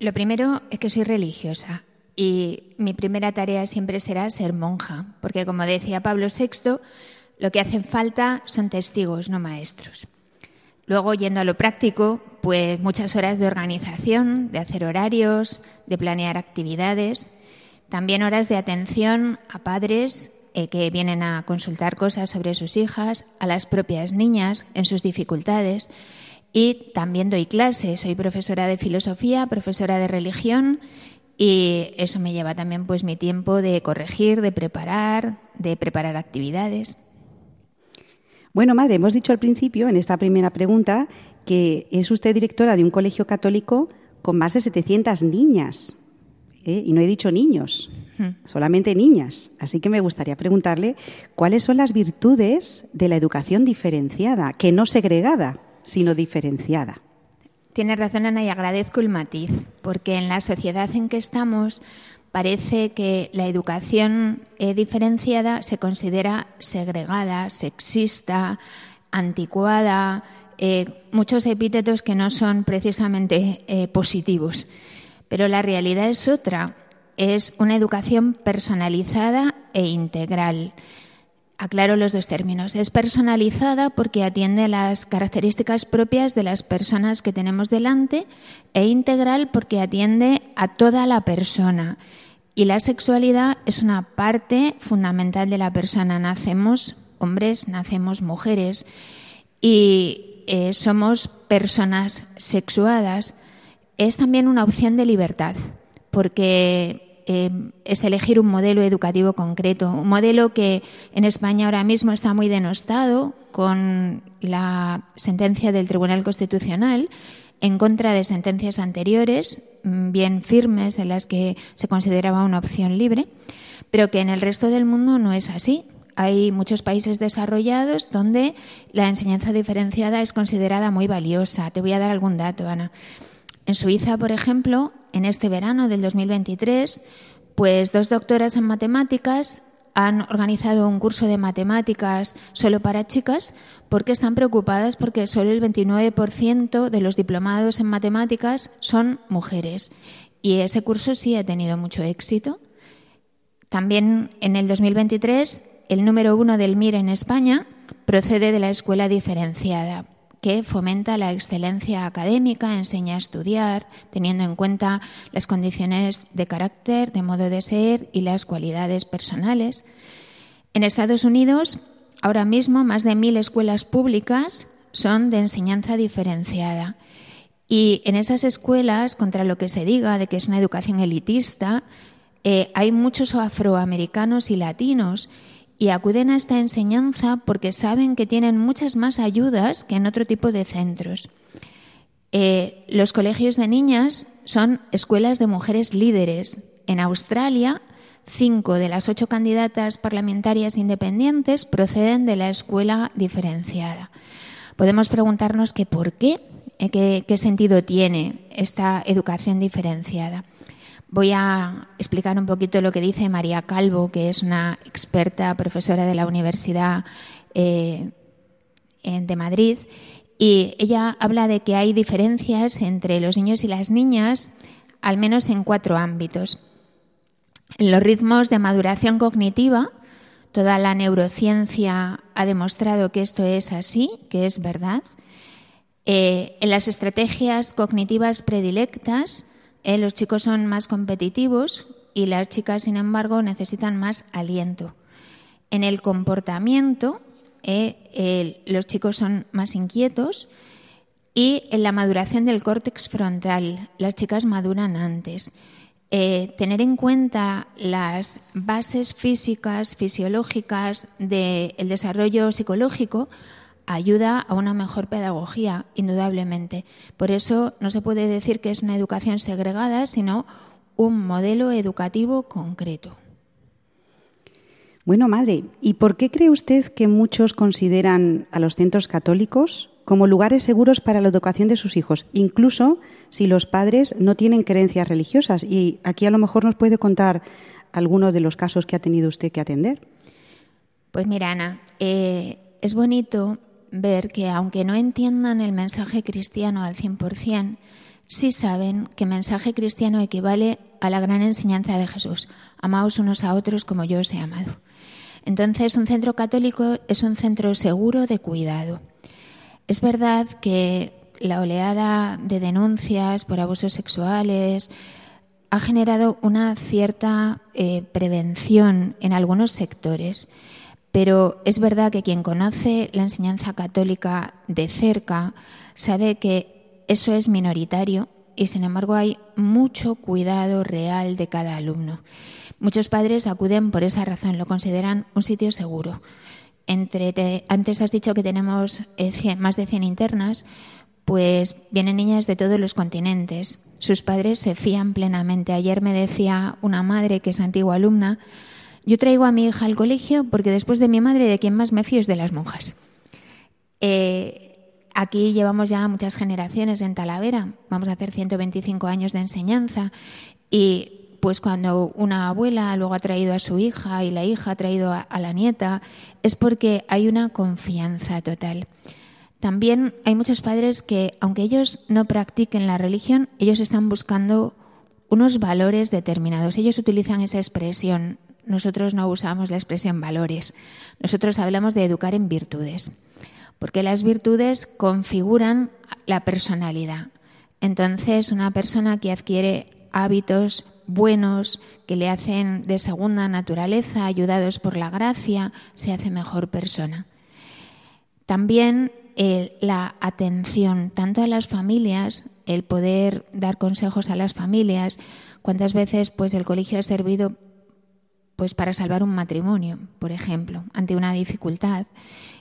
Lo primero es que soy religiosa y mi primera tarea siempre será ser monja, porque como decía Pablo VI, lo que hacen falta son testigos, no maestros. Luego, yendo a lo práctico, pues muchas horas de organización, de hacer horarios, de planear actividades, también horas de atención a padres eh, que vienen a consultar cosas sobre sus hijas, a las propias niñas en sus dificultades. Y también doy clases, soy profesora de filosofía, profesora de religión y eso me lleva también pues mi tiempo de corregir, de preparar, de preparar actividades. Bueno, madre, hemos dicho al principio, en esta primera pregunta, que es usted directora de un colegio católico con más de 700 niñas. ¿eh? Y no he dicho niños, hmm. solamente niñas. Así que me gustaría preguntarle cuáles son las virtudes de la educación diferenciada, que no segregada, sino diferenciada. Tiene razón, Ana, y agradezco el matiz, porque en la sociedad en que estamos parece que la educación eh, diferenciada se considera segregada, sexista, anticuada, eh, muchos epítetos que no son precisamente eh, positivos. Pero la realidad es otra, es una educación personalizada e integral. Aclaro los dos términos. Es personalizada porque atiende las características propias de las personas que tenemos delante e integral porque atiende a toda la persona. Y la sexualidad es una parte fundamental de la persona. Nacemos hombres, nacemos mujeres y eh, somos personas sexuadas. Es también una opción de libertad, porque eh, es elegir un modelo educativo concreto, un modelo que en España ahora mismo está muy denostado con la sentencia del Tribunal Constitucional en contra de sentencias anteriores, mm, bien firmes, en las que se consideraba una opción libre, pero que en el resto del mundo no es así. Hay muchos países desarrollados donde la enseñanza diferenciada es considerada muy valiosa. Te voy a dar algún dato, Ana. En Suiza, por ejemplo, en este verano del 2023, pues dos doctoras en matemáticas han organizado un curso de matemáticas solo para chicas porque están preocupadas porque solo el 29% de los diplomados en matemáticas son mujeres. Y ese curso sí ha tenido mucho éxito. También en el 2023 el número uno del MIR en España procede de la escuela diferenciada, que fomenta la excelencia académica, enseña a estudiar, teniendo en cuenta las condiciones de carácter, de modo de ser y las cualidades personales. En Estados Unidos, ahora mismo, más de mil escuelas públicas son de enseñanza diferenciada. Y en esas escuelas, contra lo que se diga de que es una educación elitista, eh, hay muchos afroamericanos y latinos y acuden a esta enseñanza porque saben que tienen muchas más ayudas que en otro tipo de centros. Eh, los colegios de niñas son escuelas de mujeres líderes. En Australia, cinco de las ocho candidatas parlamentarias independientes proceden de la escuela diferenciada. Podemos preguntarnos que por qué, eh, qué sentido tiene esta educación diferenciada. Voy a explicar un poquito lo que dice María Calvo, que es una experta profesora de la Universidad eh, de Madrid. Y ella habla de que hay diferencias entre los niños y las niñas, al menos en cuatro ámbitos. En los ritmos de maduración cognitiva, toda la neurociencia ha demostrado que esto es así, que es verdad. Eh, en las estrategias cognitivas predilectas, eh, los chicos son más competitivos y las chicas, sin embargo, necesitan más aliento. En el comportamiento, eh, los chicos son más inquietos y en la maduración del córtex frontal, las chicas maduran antes. Eh, tener en cuenta las bases físicas, fisiológicas del desarrollo psicológico ayuda a una mejor pedagogía, indudablemente. Por eso no se puede decir que es una educación segregada, sino un modelo educativo concreto. Bueno, madre, ¿y por qué cree usted que muchos consideran a los centros católicos como lugares seguros para la educación de sus hijos, incluso si los padres no tienen creencias religiosas? Y aquí a lo mejor nos puede contar algunos de los casos que ha tenido usted que atender. Pues mira, Ana, eh, es bonito ver que aunque no entiendan el mensaje cristiano al 100%, sí saben que mensaje cristiano equivale a la gran enseñanza de Jesús. Amaos unos a otros como yo os he amado. Entonces, un centro católico es un centro seguro de cuidado. Es verdad que la oleada de denuncias por abusos sexuales ha generado una cierta eh, prevención en algunos sectores pero es verdad que quien conoce la enseñanza católica de cerca sabe que eso es minoritario y sin embargo hay mucho cuidado real de cada alumno. Muchos padres acuden por esa razón, lo consideran un sitio seguro. Entre antes has dicho que tenemos eh, más de 100 internas, pues vienen niñas de todos los continentes. Sus padres se fían plenamente. Ayer me decía una madre que es antigua alumna yo traigo a mi hija al colegio porque después de mi madre, de quien más me fío es de las monjas. Eh, aquí llevamos ya muchas generaciones en Talavera, vamos a hacer 125 años de enseñanza y pues cuando una abuela luego ha traído a su hija y la hija ha traído a, a la nieta, es porque hay una confianza total. También hay muchos padres que, aunque ellos no practiquen la religión, ellos están buscando unos valores determinados. Ellos utilizan esa expresión, nosotros no usamos la expresión valores, nosotros hablamos de educar en virtudes, porque las virtudes configuran la personalidad. Entonces, una persona que adquiere hábitos buenos que le hacen de segunda naturaleza, ayudados por la gracia, se hace mejor persona. También la atención, tanto a las familias, el poder dar consejos a las familias, cuántas veces pues el colegio ha servido pues para salvar un matrimonio, por ejemplo, ante una dificultad,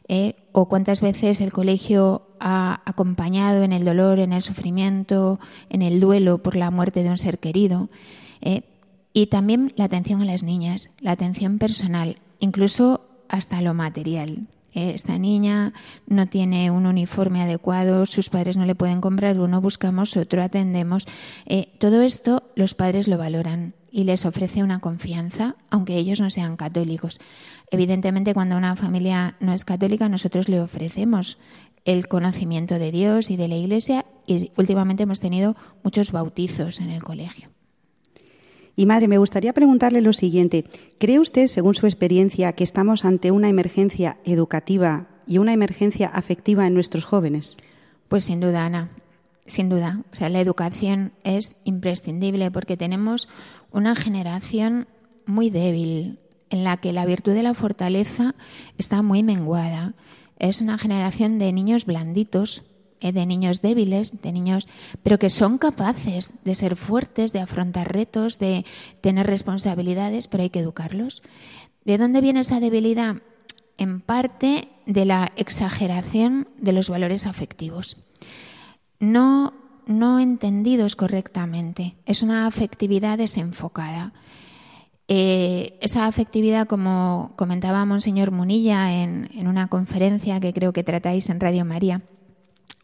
eh, o cuántas veces el colegio ha acompañado en el dolor, en el sufrimiento, en el duelo por la muerte de un ser querido, eh, y también la atención a las niñas, la atención personal, incluso hasta lo material. Eh, esta niña no tiene un uniforme adecuado, sus padres no le pueden comprar uno, buscamos otro, atendemos. todo esto los padres lo valoran y les ofrece una confianza, aunque ellos no sean católicos. Evidentemente, cuando una familia no es católica, nosotros le ofrecemos el conocimiento de Dios y de la Iglesia y últimamente hemos tenido muchos bautizos en el colegio. Y madre, me gustaría preguntarle lo siguiente. ¿Cree usted, según su experiencia, que estamos ante una emergencia educativa y una emergencia afectiva en nuestros jóvenes? Pues sin duda, Ana. Sin duda. O sea, la educación es imprescindible porque tenemos una generación muy débil en la que la virtud de la fortaleza está muy menguada. Es una generación de niños blanditos, eh, de niños débiles, de niños, pero que son capaces de ser fuertes, de afrontar retos, de tener responsabilidades, pero hay que educarlos. ¿De dónde viene esa debilidad? En parte de la exageración de los valores afectivos. No, no entendidos correctamente. Es una afectividad desenfocada. Eh, esa afectividad, como comentaba Monseñor Munilla en, en una conferencia que creo que tratáis en Radio María,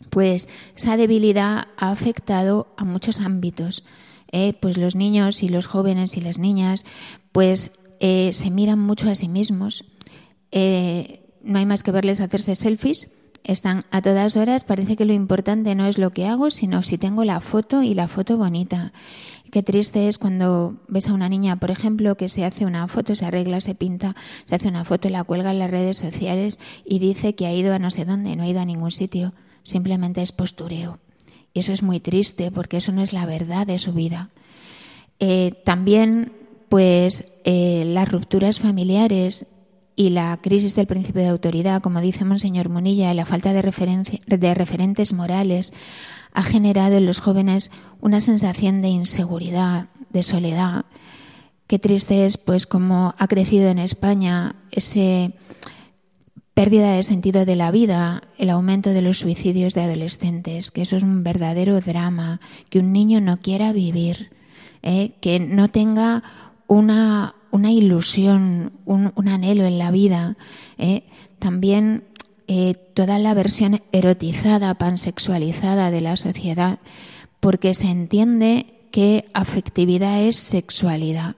pues esa debilidad ha afectado a muchos ámbitos. ¿eh? pues los niños y los jóvenes y las niñas pues eh, se miran mucho a sí mismos. No hay más que verles hacerse selfies. Están a todas horas. Parece que lo importante no es lo que hago, sino si tengo la foto y la foto bonita. Qué triste es cuando ves a una niña, por ejemplo, que se hace una foto, se arregla, se pinta, se hace una foto, la cuelga en las redes sociales y dice que ha ido a no sé dónde, no ha ido a ningún sitio simplemente es postureo. Y eso es muy triste porque eso no es la verdad de su vida. Eh, también, pues, eh, las rupturas familiares y la crisis del principio de autoridad, como dice Monseñor Munilla, y la falta de, referentes morales ha generado en los jóvenes una sensación de inseguridad, de soledad. Qué triste es, pues, cómo ha crecido en España ese pérdida de sentido de la vida, el aumento de los suicidios de adolescentes, que eso es un verdadero drama, que un niño no quiera vivir, ¿eh? que no tenga una, una ilusión, un, anhelo en la vida. ¿eh? También eh, toda la versión erotizada, pansexualizada de la sociedad, porque se entiende que afectividad es sexualidad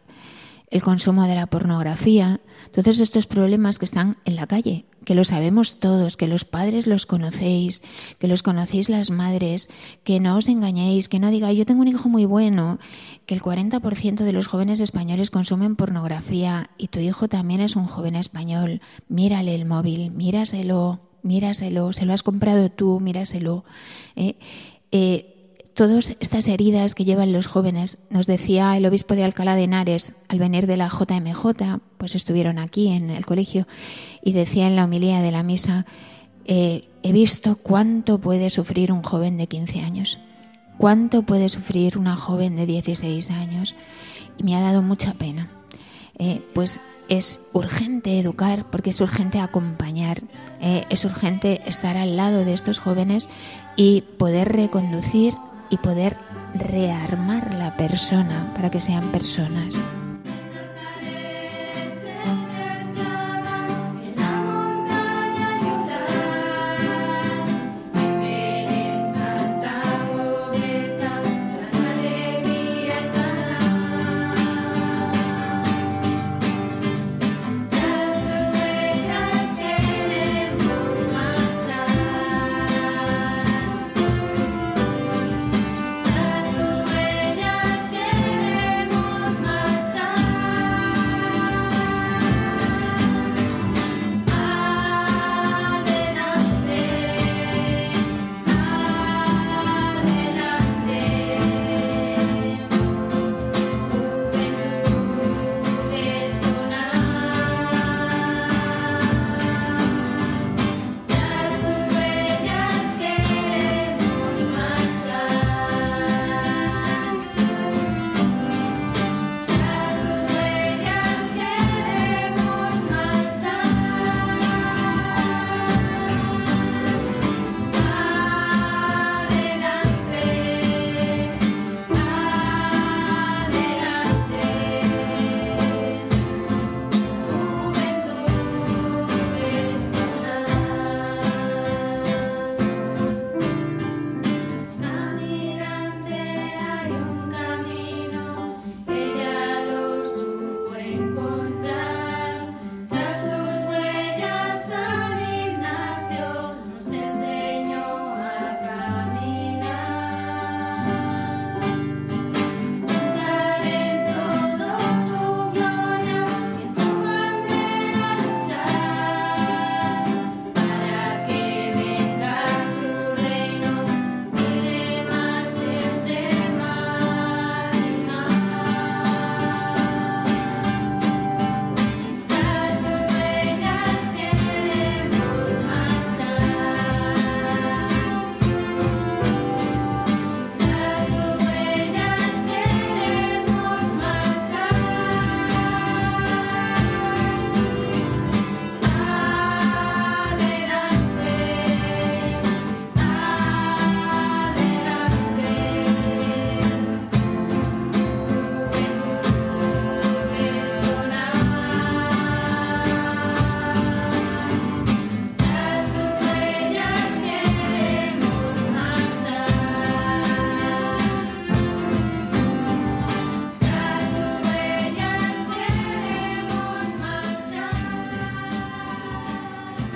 el consumo de la pornografía, todos estos problemas que están en la calle, que lo sabemos todos, que los padres los conocéis, que los conocéis las madres, que no os engañéis, que no digáis yo tengo un hijo muy bueno, que el 40% de los jóvenes españoles consumen pornografía y tu hijo también es un joven español, mírale el móvil, míraselo, míraselo, se lo has comprado tú, míraselo. ¿eh? eh todas estas heridas que llevan los jóvenes. Nos decía el obispo de Alcalá de Henares al venir de la JMJ, pues estuvieron aquí en el colegio, y decía en la homilía de la misa, eh, he visto cuánto puede sufrir un joven de 15 años, cuánto puede sufrir una joven de 16 años, y me ha dado mucha pena. Eh, pues es urgente educar porque es urgente acompañar, eh, es urgente estar al lado de estos jóvenes y poder reconducir y poder rearmar la persona para que sean personas.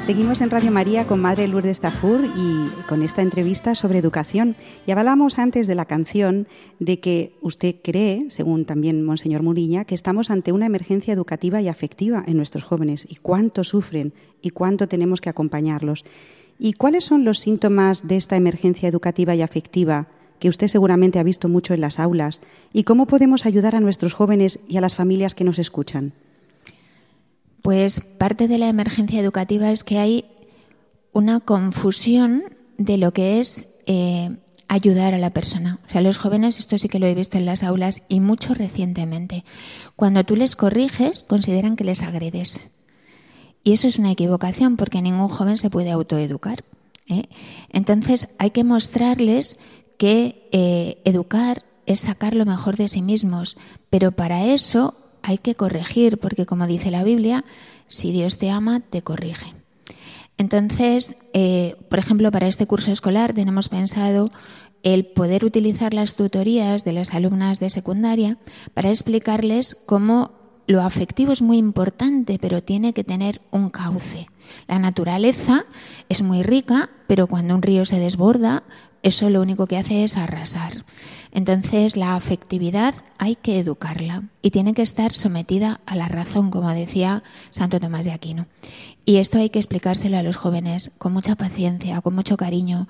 Seguimos en Radio María con Madre Lourdes Tafur y con esta entrevista sobre educación. Y hablábamos antes de la canción de que usted cree, según también Monseñor Muriña, que estamos ante una emergencia educativa y afectiva en nuestros jóvenes y cuánto sufren y cuánto tenemos que acompañarlos. ¿Y cuáles son los síntomas de esta emergencia educativa y afectiva que usted seguramente ha visto mucho en las aulas? ¿Y cómo podemos ayudar a nuestros jóvenes y a las familias que nos escuchan? Pues parte de la emergencia educativa es que hay una confusión de lo que es eh, ayudar a la persona. O sea, los jóvenes, esto sí que lo he visto en las aulas y mucho recientemente, cuando tú les corriges, consideran que les agredes. Y eso es una equivocación porque ningún joven se puede autoeducar. ¿eh? Entonces hay que mostrarles que eh, educar es sacar lo mejor de sí mismos, pero para eso hay que corregir, porque como dice la Biblia, si Dios te ama, te corrige. Entonces, eh, por ejemplo, para este curso escolar tenemos pensado el poder utilizar las tutorías de las alumnas de secundaria para explicarles cómo lo afectivo es muy importante, pero tiene que tener un cauce. La naturaleza es muy rica, pero cuando un río se desborda, eso lo único que hace es arrasar. Entonces, la afectividad hay que educarla y tiene que estar sometida a la razón, como decía Santo Tomás de Aquino. Y esto hay que explicárselo a los jóvenes con mucha paciencia, con mucho cariño,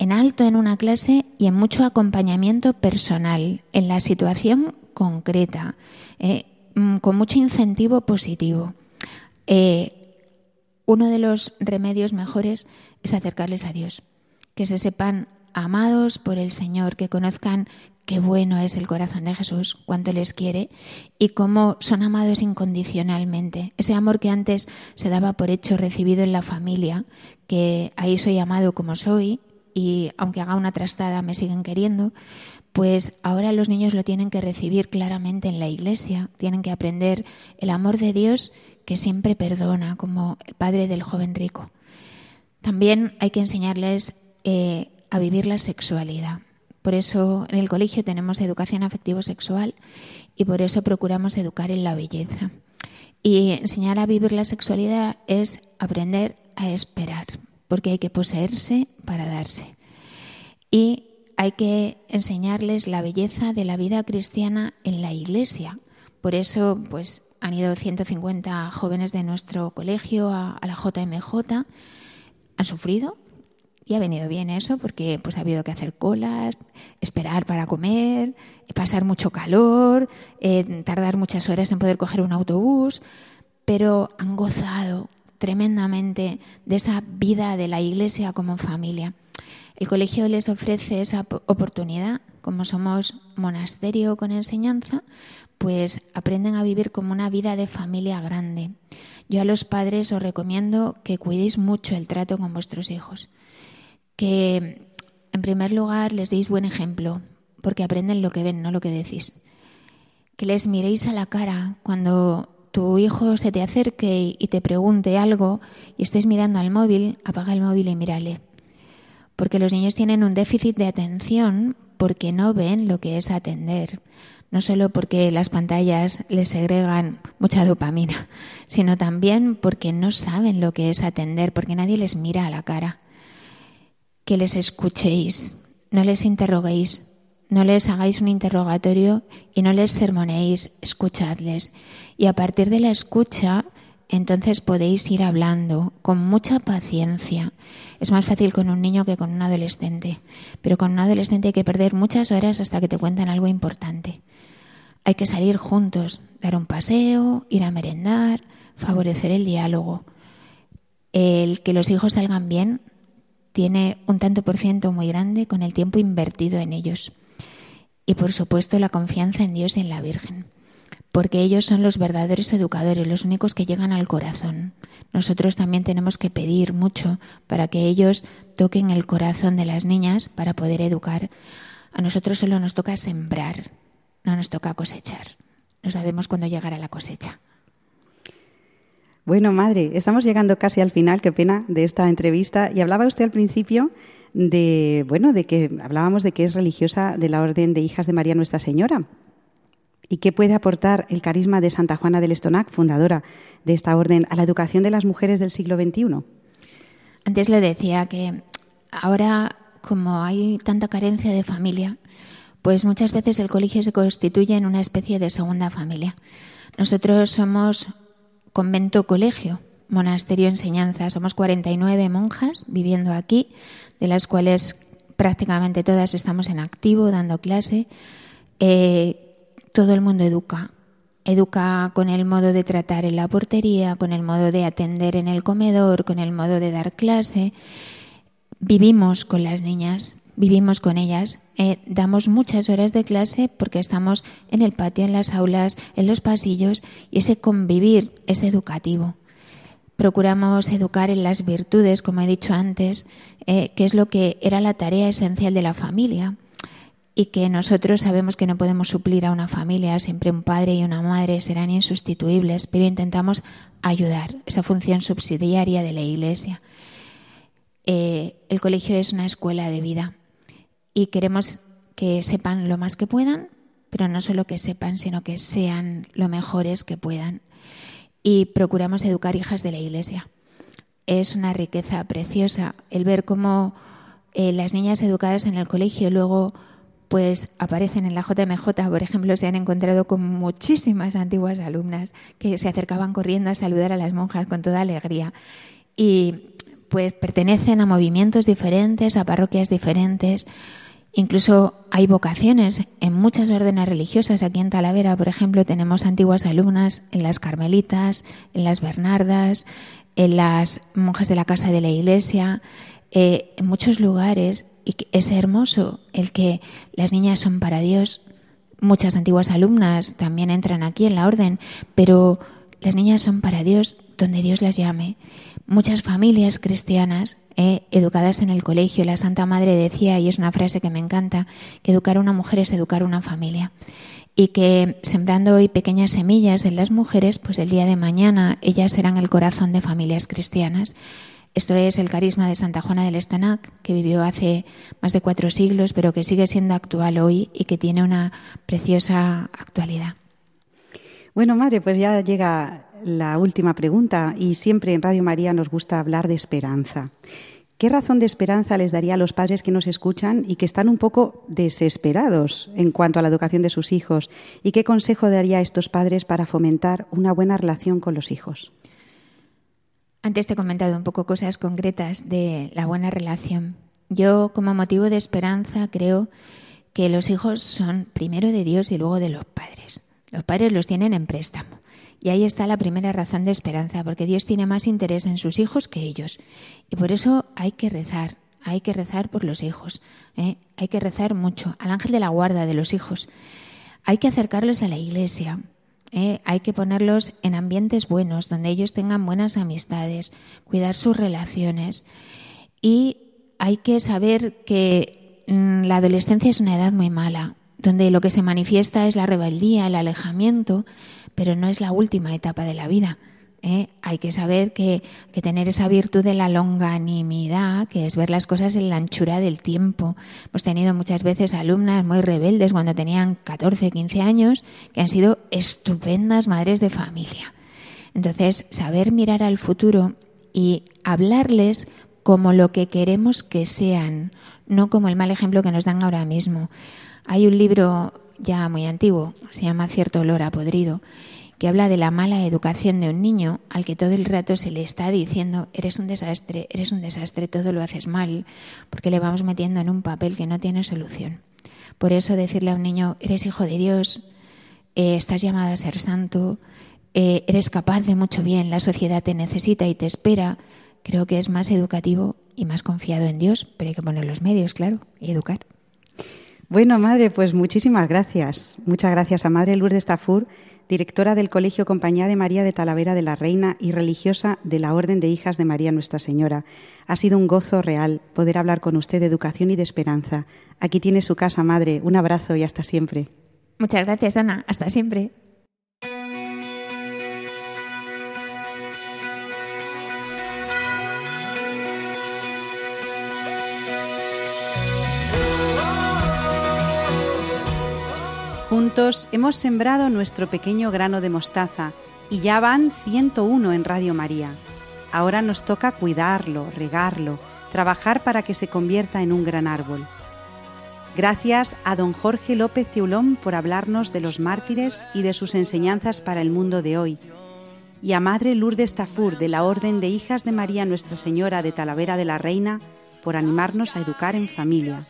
en alto en una clase y en mucho acompañamiento personal, en la situación concreta, eh, mm, con mucho incentivo positivo. Eh, uno de los remedios mejores es acercarles a Dios que se sepan amados por el Señor, que conozcan qué bueno es el corazón de Jesús, cuánto les quiere y cómo son amados incondicionalmente. Ese amor que antes se daba por hecho recibido en la familia, que ahí soy amado como soy y aunque haga una trastada me siguen queriendo, pues ahora los niños lo tienen que recibir claramente en la iglesia, tienen que aprender el amor de Dios que siempre perdona, como el padre del joven rico. También hay que enseñarles eh, a vivir la sexualidad. Por eso en el colegio tenemos educación afectivo-sexual y por eso procuramos educar en la belleza. Y enseñar a vivir la sexualidad es aprender a esperar, porque hay que poseerse para darse. Y hay que enseñarles la belleza de la vida cristiana en la iglesia. Por eso, pues han ido 150 jóvenes de nuestro colegio a, a la JMJ, han sufrido, y ha venido bien eso porque pues ha habido que hacer colas, esperar para comer, pasar mucho calor, eh, tardar muchas horas en poder coger un autobús, pero han gozado tremendamente de esa vida de la iglesia como familia. El colegio les ofrece esa oportunidad, como somos monasterio con enseñanza, pues aprenden a vivir como una vida de familia grande. Yo a los padres os recomiendo que cuidéis mucho el trato con vuestros hijos que en primer lugar les deis buen ejemplo, porque aprenden lo que ven, no lo que decís. Que les miréis a la cara cuando tu hijo se te acerque y te pregunte algo y estés mirando al móvil, apaga el móvil y mírale. Porque los niños tienen un déficit de atención porque no ven lo que es atender. No solo porque las pantallas les segregan mucha dopamina, sino también porque no saben lo que es atender, porque nadie les mira a la cara que les escuchéis, no les interroguéis, no les hagáis un interrogatorio y no les sermonéis, escuchadles. Y a partir de la escucha, entonces podéis ir hablando con mucha paciencia. Es más fácil con un niño que con un adolescente, pero con un adolescente hay que perder muchas horas hasta que te cuentan algo importante. Hay que salir juntos, dar un paseo, ir a merendar, favorecer el diálogo. El que los hijos salgan bien tiene un tanto por ciento muy grande con el tiempo invertido en ellos. Y por supuesto la confianza en Dios y en la Virgen, porque ellos son los verdaderos educadores, los únicos que llegan al corazón. Nosotros también tenemos que pedir mucho para que ellos toquen el corazón de las niñas para poder educar. A nosotros solo nos toca sembrar, no nos toca cosechar. No sabemos cuándo llegará la cosecha. Bueno, madre, estamos llegando casi al final, qué pena, de esta entrevista. Y hablaba usted al principio de, bueno, de que hablábamos de que es religiosa de la Orden de Hijas de María Nuestra Señora. ¿Y qué puede aportar el carisma de Santa Juana del Estonac, fundadora de esta orden, a la educación de las mujeres del siglo XXI? Antes le decía que ahora, como hay tanta carencia de familia, pues muchas veces el colegio se constituye en una especie de segunda familia. Nosotros somos convento colegio, monasterio enseñanza. Somos 49 monjas viviendo aquí, de las cuales prácticamente todas estamos en activo, dando clase. Eh, todo el mundo educa. Educa con el modo de tratar en la portería, con el modo de atender en el comedor, con el modo de dar clase. Vivimos con las niñas, vivimos con ellas, eh, damos muchas horas de clase porque estamos en el patio, en las aulas, en los pasillos y ese convivir es educativo. Procuramos educar en las virtudes, como he dicho antes, eh, que es lo que era la tarea esencial de la familia y que nosotros sabemos que no podemos suplir a una familia, siempre un padre y una madre serán insustituibles, pero intentamos ayudar, esa función subsidiaria de la Iglesia. Eh, el colegio es una escuela de vida y queremos que sepan lo más que puedan, pero no solo que sepan, sino que sean lo mejores que puedan. Y procuramos educar hijas de la Iglesia. Es una riqueza preciosa el ver cómo eh, las niñas educadas en el colegio luego pues aparecen en la JMJ, por ejemplo, se han encontrado con muchísimas antiguas alumnas que se acercaban corriendo a saludar a las monjas con toda alegría. Y pues pertenecen a movimientos diferentes, a parroquias diferentes. Incluso hay vocaciones en muchas órdenes religiosas. Aquí en Talavera, por ejemplo, tenemos antiguas alumnas en las Carmelitas, en las Bernardas, en las monjas de la Casa de la Iglesia, eh, en muchos lugares y es hermoso el que las niñas son para Dios. Muchas antiguas alumnas también entran aquí en la orden, pero las niñas son para Dios donde Dios las llame. Muchas familias cristianas eh, educadas en el colegio, la Santa Madre decía, y es una frase que me encanta, que educar a una mujer es educar a una familia. Y que sembrando hoy pequeñas semillas en las mujeres, pues el día de mañana ellas serán el corazón de familias cristianas. Esto es el carisma de Santa Juana del Estanac, que vivió hace más de cuatro siglos, pero que sigue siendo actual hoy y que tiene una preciosa actualidad. Bueno, madre, pues ya llega la última pregunta y siempre en Radio María nos gusta hablar de esperanza. ¿Qué razón de esperanza les daría a los padres que nos escuchan y que están un poco desesperados en cuanto a la educación de sus hijos? ¿Y qué consejo daría a estos padres para fomentar una buena relación con los hijos? Antes te he comentado un poco cosas concretas de la buena relación. Yo, como motivo de esperanza, creo que los hijos son primero de Dios y luego de los padres. Los padres los tienen en préstamo. Y ahí está la primera razón de esperanza, porque Dios tiene más interés en sus hijos que ellos. Y por eso hay que rezar, hay que rezar por los hijos, ¿eh? hay que rezar mucho al ángel de la guarda de los hijos. Hay que acercarlos a la iglesia, ¿eh? hay que ponerlos en ambientes buenos, donde ellos tengan buenas amistades, cuidar sus relaciones. Y hay que saber que mm, la adolescencia es una edad muy mala, donde lo que se manifiesta es la rebeldía, el alejamiento, pero no es la última etapa de la vida. ¿eh? Hay que saber que, que, tener esa virtud de la longanimidad, que es ver las cosas en la anchura del tiempo. Hemos tenido muchas veces alumnas muy rebeldes cuando tenían 14, 15 años, que han sido estupendas madres de familia. Entonces, saber mirar al futuro y hablarles como lo que queremos que sean, no como el mal ejemplo que nos dan ahora mismo. Hay un libro ya muy antiguo, se llama Cierto olor a podrido, que habla de la mala educación de un niño al que todo el rato se le está diciendo eres un desastre, eres un desastre, todo lo haces mal, porque le vamos metiendo en un papel que no tiene solución. Por eso decirle a un niño eres hijo de Dios, eh, estás llamado a ser santo, eh, eres capaz de mucho bien, la sociedad te necesita y te espera, creo que es más educativo y más confiado en Dios, pero hay que poner los medios, claro, y educar. Bueno, madre, pues muchísimas gracias. Muchas gracias a madre Lourdes Tafur directora del Colegio Compañía de María de Talavera de la Reina y religiosa de la Orden de Hijas de María Nuestra Señora. Ha sido un gozo real poder hablar con usted de educación y de esperanza. Aquí tiene su casa, madre. Un abrazo y hasta siempre. Muchas gracias, Ana. Hasta siempre. Hemos sembrado nuestro pequeño grano de mostaza y ya van 101 en Radio María. Ahora nos toca cuidarlo, regarlo, trabajar para que se convierta en un gran árbol. Gracias a don Jorge López Teulón por hablarnos de los mártires y de sus enseñanzas para el mundo de hoy. Y a Madre Lourdes Tafur de la Orden de Hijas de María Nuestra Señora de Talavera de la Reina por animarnos a educar en familia.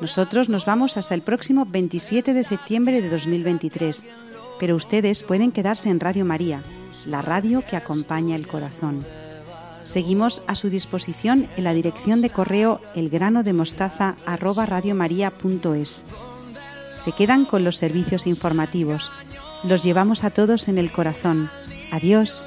Nosotros nos vamos hasta el próximo 27 de septiembre de 2023, pero ustedes pueden quedarse en Radio María, la radio que acompaña el corazón. Seguimos a su disposición en la dirección de correo elgranodemostaza@radiomaria.es. Se quedan con los servicios informativos. Los llevamos a todos en el corazón. Adiós.